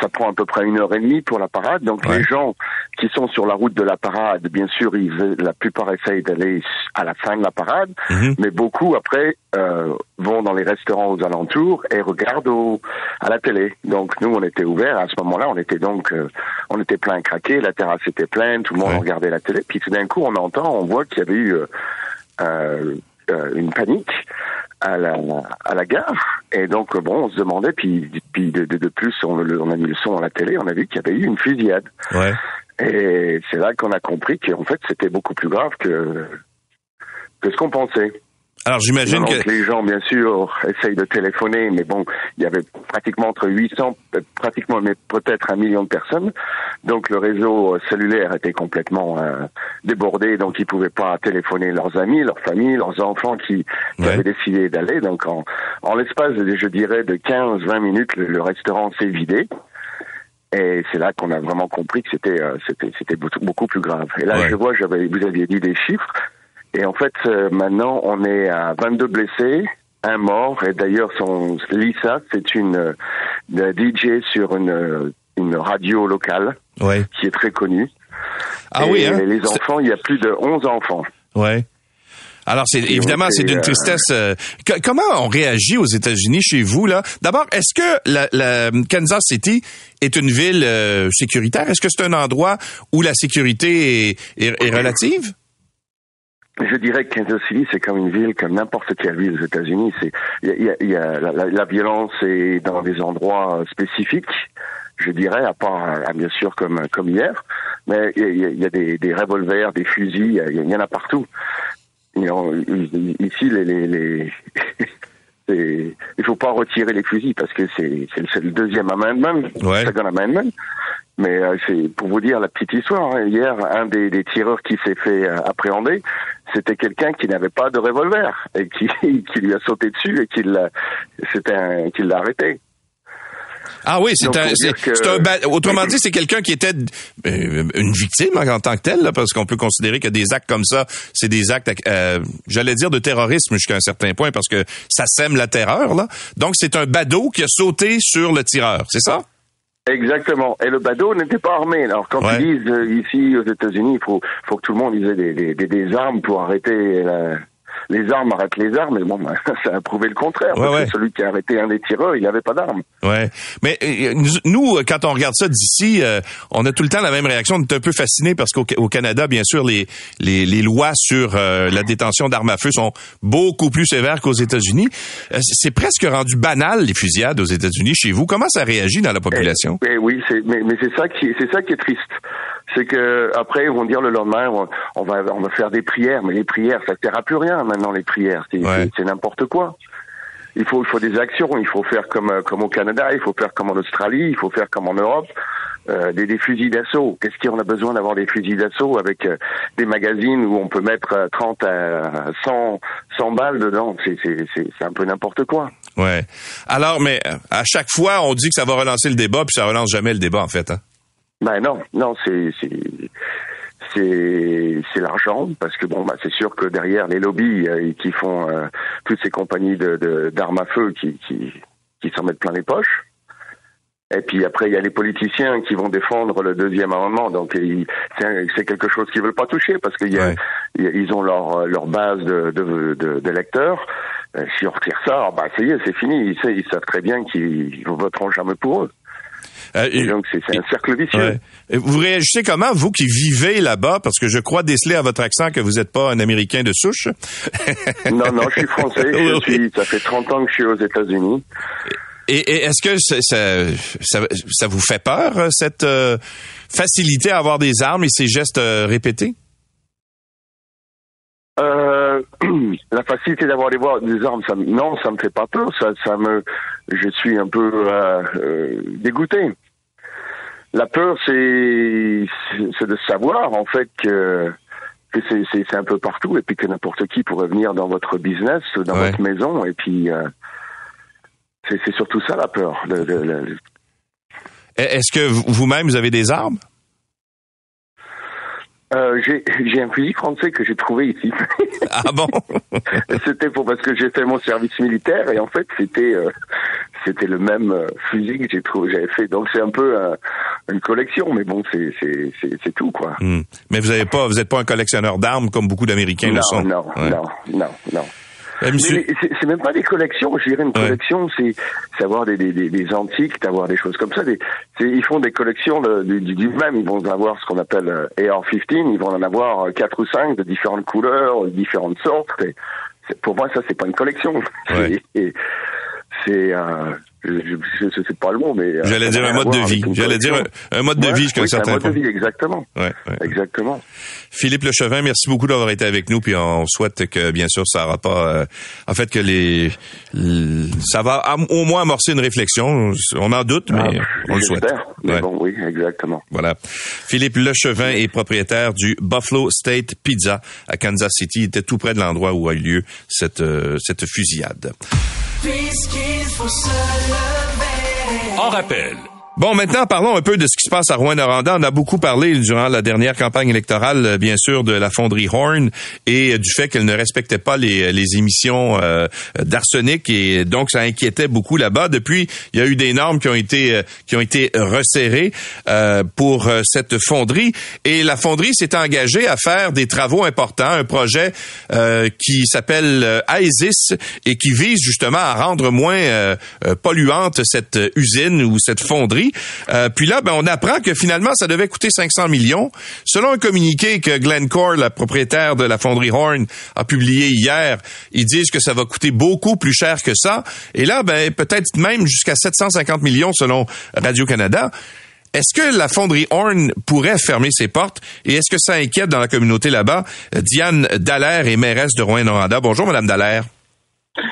S5: ça prend à peu près une heure et demie pour la parade. Donc les gens qui sont sur la route de la parade, bien sûr, ils, la plupart essayent d'aller à la fin de la parade, mhm. mais beaucoup après euh, vont dans les restaurants aux alentours et regardent au, à la télé. Donc nous, on était ouverts à ce moment-là, on était donc, euh, on était plein craqué, la terrasse était pleine, tout le monde regardait la télé. Puis tout d'un coup, on entend, on voit qu'il y avait eu euh euh, une panique à la, à la gare. Et donc, bon, on se demandait, puis, puis de, de, plus, on, on, a mis le son à la télé, on a vu qu'il y avait eu une fusillade. Ouais. Et c'est là qu'on a compris qu'en fait, c'était beaucoup plus grave que, que ce qu'on pensait.
S2: Alors j'imagine que
S5: les gens, bien sûr, essayent de téléphoner, mais bon, il y avait pratiquement entre 800, pratiquement, mais peut-être un million de personnes. Donc le réseau cellulaire était complètement euh, débordé, donc ils pouvaient pas téléphoner leurs amis, leurs familles, leurs enfants qui, avaient décidé d'aller. Donc en, en l'espace, je dirais, de 15-20 minutes, le, restaurant s'est vidé. Et c'est là qu'on a vraiment compris que c'était euh, c'était c'était beaucoup plus grave. Et là, je vois, j'avais vous aviez dit des chiffres. Et en fait, euh, maintenant, on est à 22 blessés, un mort. Et d'ailleurs, son Lisa, c'est une, euh, DJ sur une, une radio locale qui est très connue. Ah oui, hein? les enfants, il y a plus de 11 enfants.
S2: Ouais. Alors, c'est évidemment, c'est d'une euh, tristesse. comment on réagit aux États-Unis chez vous là? D'abord, est-ce que la, Kansas City est une ville sécuritaire? Est-ce que c'est un endroit où la sécurité est, est relative?
S5: Je dirais que Kansas City, c'est comme une ville, comme n'importe quelle ville aux États-Unis. C'est, il y a, y a la, la, violence est dans des endroits spécifiques, je dirais, à part bien sûr comme comme hier, mais il y a, y a des, des, revolvers, des fusils, il y, en a partout. ici, les, les, les il faut pas retirer les fusils parce que c'est c'est le deuxième amendment, ouais. second amendment. Mais euh, c'est pour vous dire la petite histoire. Hein. Hier, un des, des tireurs qui s'est fait euh, appréhender, c'était quelqu'un qui n'avait pas de revolver et qui, qui lui a sauté dessus et qui l'a, c'était qui l'a arrêté.
S2: Ah oui, c'est un, un, autrement dit, c'est quelqu'un qui était euh, une victime en tant que tel, là, parce qu'on peut considérer que des actes comme ça, c'est des actes, euh, j'allais dire de terrorisme jusqu'à un certain point, parce que ça sème la terreur, là. Donc c'est un badaud qui a sauté sur le tireur, c'est ça?
S5: Exactement. Et le badaud n'était pas armé. Alors quand ils disent euh, ici aux États-Unis, il faut, faut que tout le monde ait des, des, des, armes pour arrêter la, les armes arrêtent les armes, mais bon, ça a prouvé le contraire. parce que celui qui a arrêté un des tireurs, il n'avait pas d'armes.
S2: Ouais. Mais euh, nous, quand on regarde ça d'ici, euh, on a tout le temps la même réaction. On est un peu fasciné parce qu'au Canada, bien sûr, les, les, les lois sur euh, la détention d'armes à feu sont beaucoup plus sévères qu'aux États-Unis. c'est presque rendu banal, les fusillades aux États-Unis chez vous. Comment ça réagit dans la population?
S5: Eh, eh oui, mais, mais c'est ça qui c'est ça qui est triste c'est que après ils vont dire le lendemain on, va on va faire des prières, mais les prières ça sert à plus rien maintenant les prières, c'est n'importe quoi. Il faut il faut des actions, il faut faire comme comme au Canada, il faut faire comme en Australie, il faut faire comme en Europe. Euh, des, des, fusils d'assaut. Qu'est-ce qu'on a besoin d'avoir des fusils d'assaut avec euh, des magazines où on peut mettre 30 à 100, 100 balles dedans? C'est un peu n'importe quoi.
S2: Ouais. Alors, mais à chaque fois, on dit que ça va relancer le débat, puis ça relance jamais le débat, en fait. Hein?
S5: Ben non, non, c'est c'est c'est l'argent parce que bon bah c'est sûr que derrière les lobbies euh, qui font euh, toutes ces compagnies de d'armes à feu qui qui qui s'en mettent plein les poches. Et puis après, il y a les politiciens qui vont défendre le deuxième amendement. Donc c'est quelque chose qu'ils veulent pas toucher parce qu'ils ils ont leur leur base de de, de, lecteurs. Euh, si on retire ça, bah ça y est, c'est fini. Ils, ils savent très bien qu'ils voteront jamais pour eux. Euh, donc, c'est un cercle vicieux.
S2: Vous réagissez comment, vous qui vivez là-bas, parce que je crois déceler à votre accent que vous n'êtes pas un Américain de souche.
S5: non, non, je suis français. ça fait 30 ans que je suis aux États-Unis.
S2: Et, est-ce que ça, ça, vous fait peur, euh, cette euh, facilité à avoir des armes et ces gestes répétés?
S5: Euh, la facilité d'avoir des, des armes, ça, non, ça me fait pas peur. Ça, ça me, je suis un peu euh, dégoûté. La peur, c'est de savoir en fait que que c'est un peu partout et puis que n'importe qui pourrait venir dans votre business, dans votre maison et puis euh, c'est surtout ça la peur.
S2: Est-ce que vous-même vous avez des armes?
S5: Euh, j'ai un fusil français que j'ai trouvé ici.
S2: Ah bon
S5: C'était pour parce que j'ai fait mon service militaire et en fait c'était euh, c'était le même euh, fusil que j'ai trouvé j'avais fait donc c'est un peu une collection mais bon c'est c'est c'est tout quoi.
S2: Hmm. Mais vous avez pas vous êtes pas un collectionneur d'armes comme beaucoup d'Américains le sont.
S5: Non non non non. Euh, c'est même pas des collections. Je dirais une collection, c'est avoir des, des, des, antiques, d'avoir des choses comme ça. Des, ils font des collections de, du, même. Ils vont avoir ce qu'on appelle euh, AR-15. Ils vont en avoir euh, quatre ou cinq de différentes couleurs, de différentes sortes. Et pour moi, ça, c'est pas une collection. C'est je, je, sais pas le mot, mais
S2: euh, j'allais dire un mode de vie. J'allais dire un, mode de vie jusqu'à un certain point. Un mode
S5: de vie, exactement. Ouais, Exactement.
S2: Philippe Lechevin, merci beaucoup d'avoir été avec nous, puis on souhaite que bien sûr ça n'aura pas, euh, en fait que les, ça va au moins amorcer une réflexion. On en doute, mais ah, on le souhaite.
S5: Mais bon, oui, exactement.
S2: Voilà. Philippe Lechevin est propriétaire du Buffalo State Pizza à Kansas City. Il était tout près de l'endroit où a eu lieu cette euh, cette fusillade. En rappel. Bon, maintenant, parlons un peu de ce qui se passe à Rouen-Noranda. On a beaucoup parlé durant la dernière campagne électorale, euh, bien sûr, de la fonderie Horn et euh, du fait qu'elle ne respectait pas les, euh, les émissions d'arsenic et donc ça inquiétait beaucoup là-bas. Depuis, il y a eu des normes qui ont été qui ont été resserrées pour cette fonderie et la fonderie s'est engagée à faire des travaux importants, un projet qui s'appelle AESIS et qui vise justement à rendre moins polluante cette usine ou cette fonderie. Euh, puis là, ben, on apprend que finalement, ça devait coûter 500 millions. Selon un communiqué que Glencore, la propriétaire de la fonderie Horn, a publié hier, ils disent que ça va coûter beaucoup plus cher que ça. Et là, ben, peut-être même jusqu'à 750 millions selon Radio-Canada. Est-ce que la fonderie Horn pourrait fermer ses portes? Et est-ce que ça inquiète dans la communauté là-bas? Diane Dallaire est mairesse de Rouen-Noranda. Bonjour, Madame Dallaire.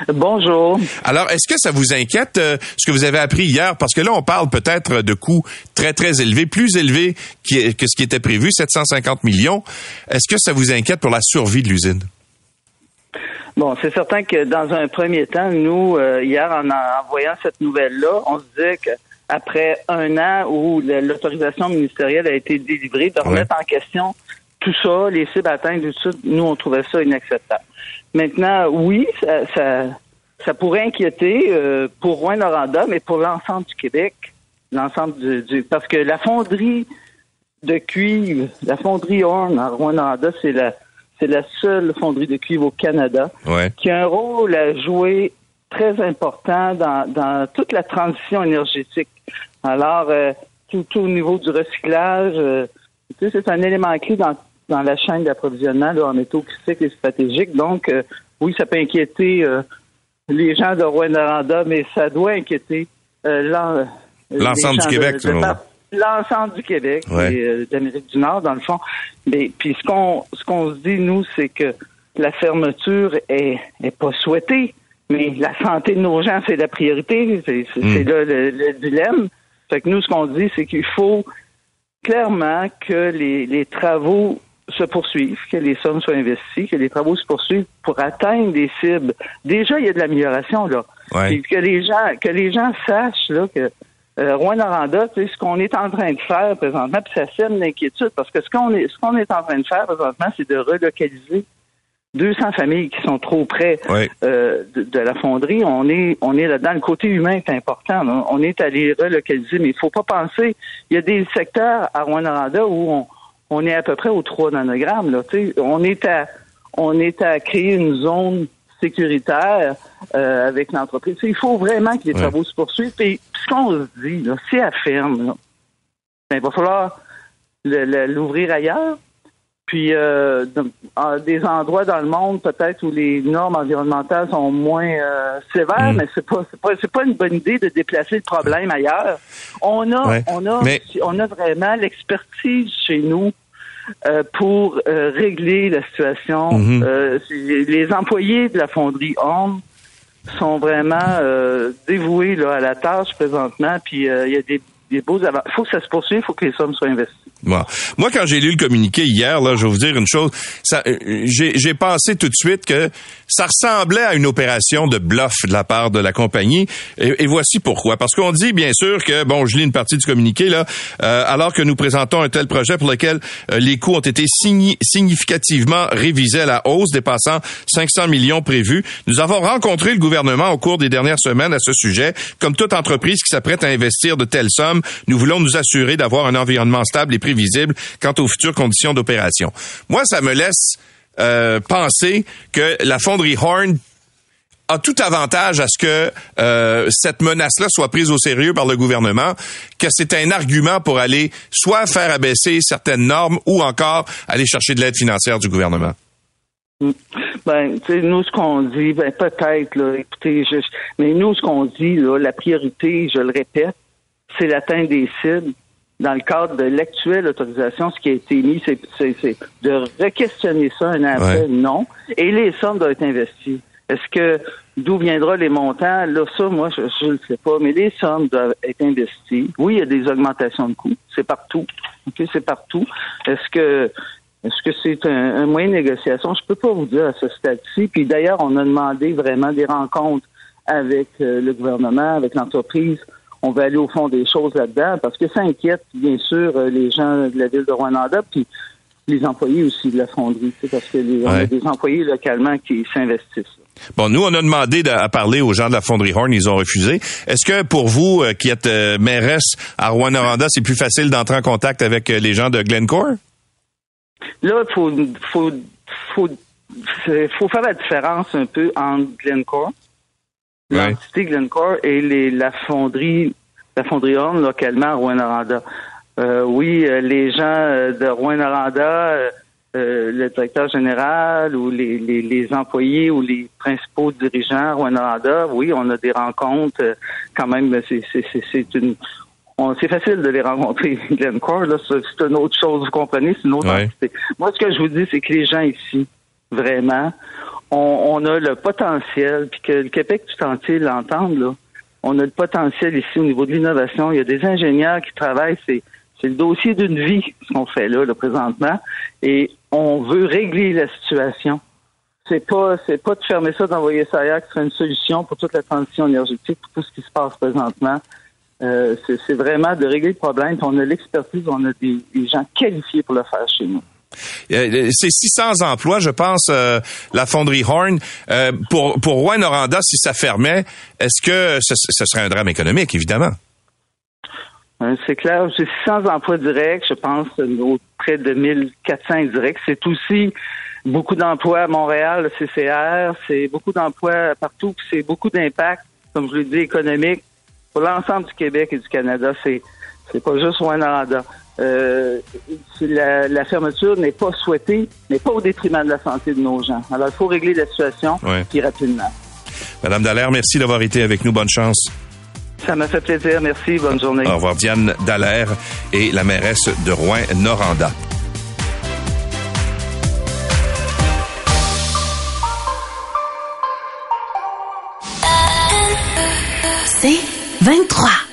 S6: Bonjour.
S2: Alors, est-ce que ça vous inquiète euh, ce que vous avez appris hier? Parce que là, on parle peut-être de coûts très, très élevés, plus élevés que ce qui était prévu, 750 millions. Est-ce que ça vous inquiète pour la survie de l'usine?
S6: Bon, c'est certain que dans un premier temps, nous, euh, hier, en, voyant cette nouvelle-là, on se disait qu'après un an où l'autorisation ministérielle a été délivrée, de remettre en question tout ça, les cibles atteintes, tout ça, nous, on trouvait ça inacceptable. Maintenant, oui, ça, ça, pourrait inquiéter euh, pour Rouen-Noranda, mais pour l'ensemble du Québec, l'ensemble du, parce que la fonderie de cuivre, la fonderie Horn à Rouen-Noranda, c'est la C'est la seule fonderie de cuivre au Canada qui a un rôle à jouer très important dans, dans toute la transition énergétique. Alors, euh, tout, au niveau du recyclage, euh, c'est un élément clé dans, dans la chaîne d'approvisionnement en métaux critiques et stratégiques. Donc, euh, oui, ça peut inquiéter les gens de Rwanda, mais ça doit inquiéter
S2: l'ensemble du Québec.
S6: L'ensemble du Québec et d'Amérique du Nord, dans le fond. Mais puis ce qu'on ce qu'on se dit, nous, c'est que la fermeture est, est pas souhaitée. Mais la santé de nos gens, c'est la priorité. C'est hmm. là le, dilemme. Fait que nous, ce qu'on dit, c'est qu'il faut clairement que les, les travaux se poursuivent, que les sommes soient investies, que les travaux se poursuivent pour atteindre des cibles. Déjà, il y a de l'amélioration là. que les gens, que les gens sachent là que euh, Rouen-Noranda, ce qu'on est en train de faire présentement, puis ça sème l'inquiétude, parce que ce qu'on est, ce qu'on est en train de faire présentement, c'est de relocaliser 200 familles qui sont trop près euh, de, la fonderie. On est, on est là-dedans. Le côté humain est important. On est allé relocaliser, mais il faut pas penser. Il y a des secteurs à Rwanda où on, est à peu près aux 3 nanogrammes. Là, on est à, on est à créer une zone sécuritaire euh, avec l'entreprise. Il faut vraiment que les travaux se poursuivent. Et ce qu'on se dit, c'est à ferme. Ben, il va falloir l'ouvrir ailleurs. Puis euh, des endroits dans le monde peut-être où les normes environnementales sont moins euh, sévères, mm. mais c'est pas c'est pas c'est pas une bonne idée de déplacer le problème ailleurs. On a on a on a vraiment l'expertise chez nous euh, pour euh, régler la situation. Mm-hmm. les employés de la fonderie Homme sont vraiment dévoués là, à la tâche présentement. Puis il y a des, des beaux Il faut que ça se poursuive, il faut que les sommes soient investies.
S2: Moi, quand j'ai lu le communiqué hier, là, je vais vous dire une chose. Euh, j'ai pensé tout de suite que ça ressemblait à une opération de bluff de la part de la compagnie. Et, voici pourquoi. Parce qu'on dit, bien sûr, que, bon, je lis une partie du communiqué, là, euh, alors que nous présentons un tel projet pour lequel euh, les coûts ont été significativement révisés à la hausse, dépassant 500 millions prévus, nous avons rencontré le gouvernement au cours des dernières semaines à ce sujet. Comme toute entreprise qui s'apprête à investir de telles sommes, nous voulons nous assurer d'avoir un environnement stable et prévisible quant aux futures conditions d'opération. Moi, ça me laisse euh, penser que la fonderie Horn a tout avantage à ce que euh, cette menace-là soit prise au sérieux par le gouvernement, que c'est un argument pour aller soit faire abaisser certaines normes ou encore aller chercher de l'aide financière du gouvernement.
S6: Ben, tu sais, nous, ce qu'on dit, ben, peut-être, écoutez, mais nous, ce qu'on dit, la priorité, je le répète, c'est l'atteinte des cibles dans le cadre de l'actuelle autorisation, ce qui a été mis, c'est de re-questionner ça un an après, non. Et les sommes doivent être investies. Est-ce que d'où viendra les montants? Là, ça, moi, je ne le sais pas, mais les sommes doivent être investies. Oui, il y a des augmentations de coûts. C'est partout. OK, c'est partout. Est-ce que est-ce que c'est un, moyen de négociation? Je peux pas vous dire à ce stade-ci. Puis d'ailleurs, on a demandé vraiment des rencontres avec euh, le gouvernement, avec l'entreprise on va aller au fond des choses là-dedans parce que ça inquiète, bien sûr, euh, les gens de la ville de Rwanda, puis les employés aussi de la fonderie, parce que les, on a des employés localement qui s'investissent.
S2: Bon, nous, on a demandé à parler aux gens de la fonderie Horn, ils ont refusé. Est-ce que pour vous, euh, qui êtes euh, mairesse à Rwanda, c'est plus facile d'entrer en contact avec les gens de Glencore?
S6: Là, il faut, faut, faut, faut faire la différence un peu entre Glencore l'entité Glencore et les, la fonderie, la fonderie Horn localement à Rouen-Noranda. Euh, oui, euh, les gens euh, de Rouen-Noranda, le directeur général ou les, les, les, employés ou les principaux dirigeants à Rouen-Noranda, oui, on a des rencontres. quand même, c'est une c'est facile de les rencontrer, Glencore. Là, c'est une autre chose, vous comprenez, c'est une autre entité. Moi, ce que je vous dis, c'est que les gens ici, vraiment, on, a le potentiel, puis que le Québec tout entier l'entende. On a le potentiel ici au niveau de l'innovation. Il y a des ingénieurs qui travaillent, c'est, c'est le dossier d'une vie, ce qu'on fait là, là, présentement. Et on veut régler la situation. C'est pas, c'est pas de fermer ça, d'envoyer ça ailleurs qui serait une solution pour toute la transition énergétique, pour tout ce qui se passe présentement. Euh, c'est, vraiment de régler le problème. On a l'expertise, on a des gens qualifiés pour le faire chez nous.
S2: Euh, c'est 600 emplois, je pense, euh, la fonderie Horn. Euh, pour pour Rouen Noranda, si ça fermait, est-ce que ce, serait un drame économique, évidemment?
S6: C'est clair, c'est 600 emplois directs, je pense, près de 1400 indirects. C'est aussi beaucoup d'emplois à Montréal, le CCR, c'est beaucoup d'emplois partout, c'est beaucoup d'impact, comme je l'ai dit, économique pour l'ensemble du Québec et du Canada. C'est c'est pas juste Rwanda. Euh, la, la, fermeture n'est pas souhaitée, mais pas au détriment de la santé de nos gens. Alors, il faut régler la situation ouais. rapidement.
S2: Madame Dallaire, merci d'avoir été avec nous. Bonne chance.
S6: Ça m'a fait plaisir. Merci. Bonne journée.
S2: Au revoir. Diane Dallaire et la mairesse de Rouen-Noranda.
S7: C'est 23.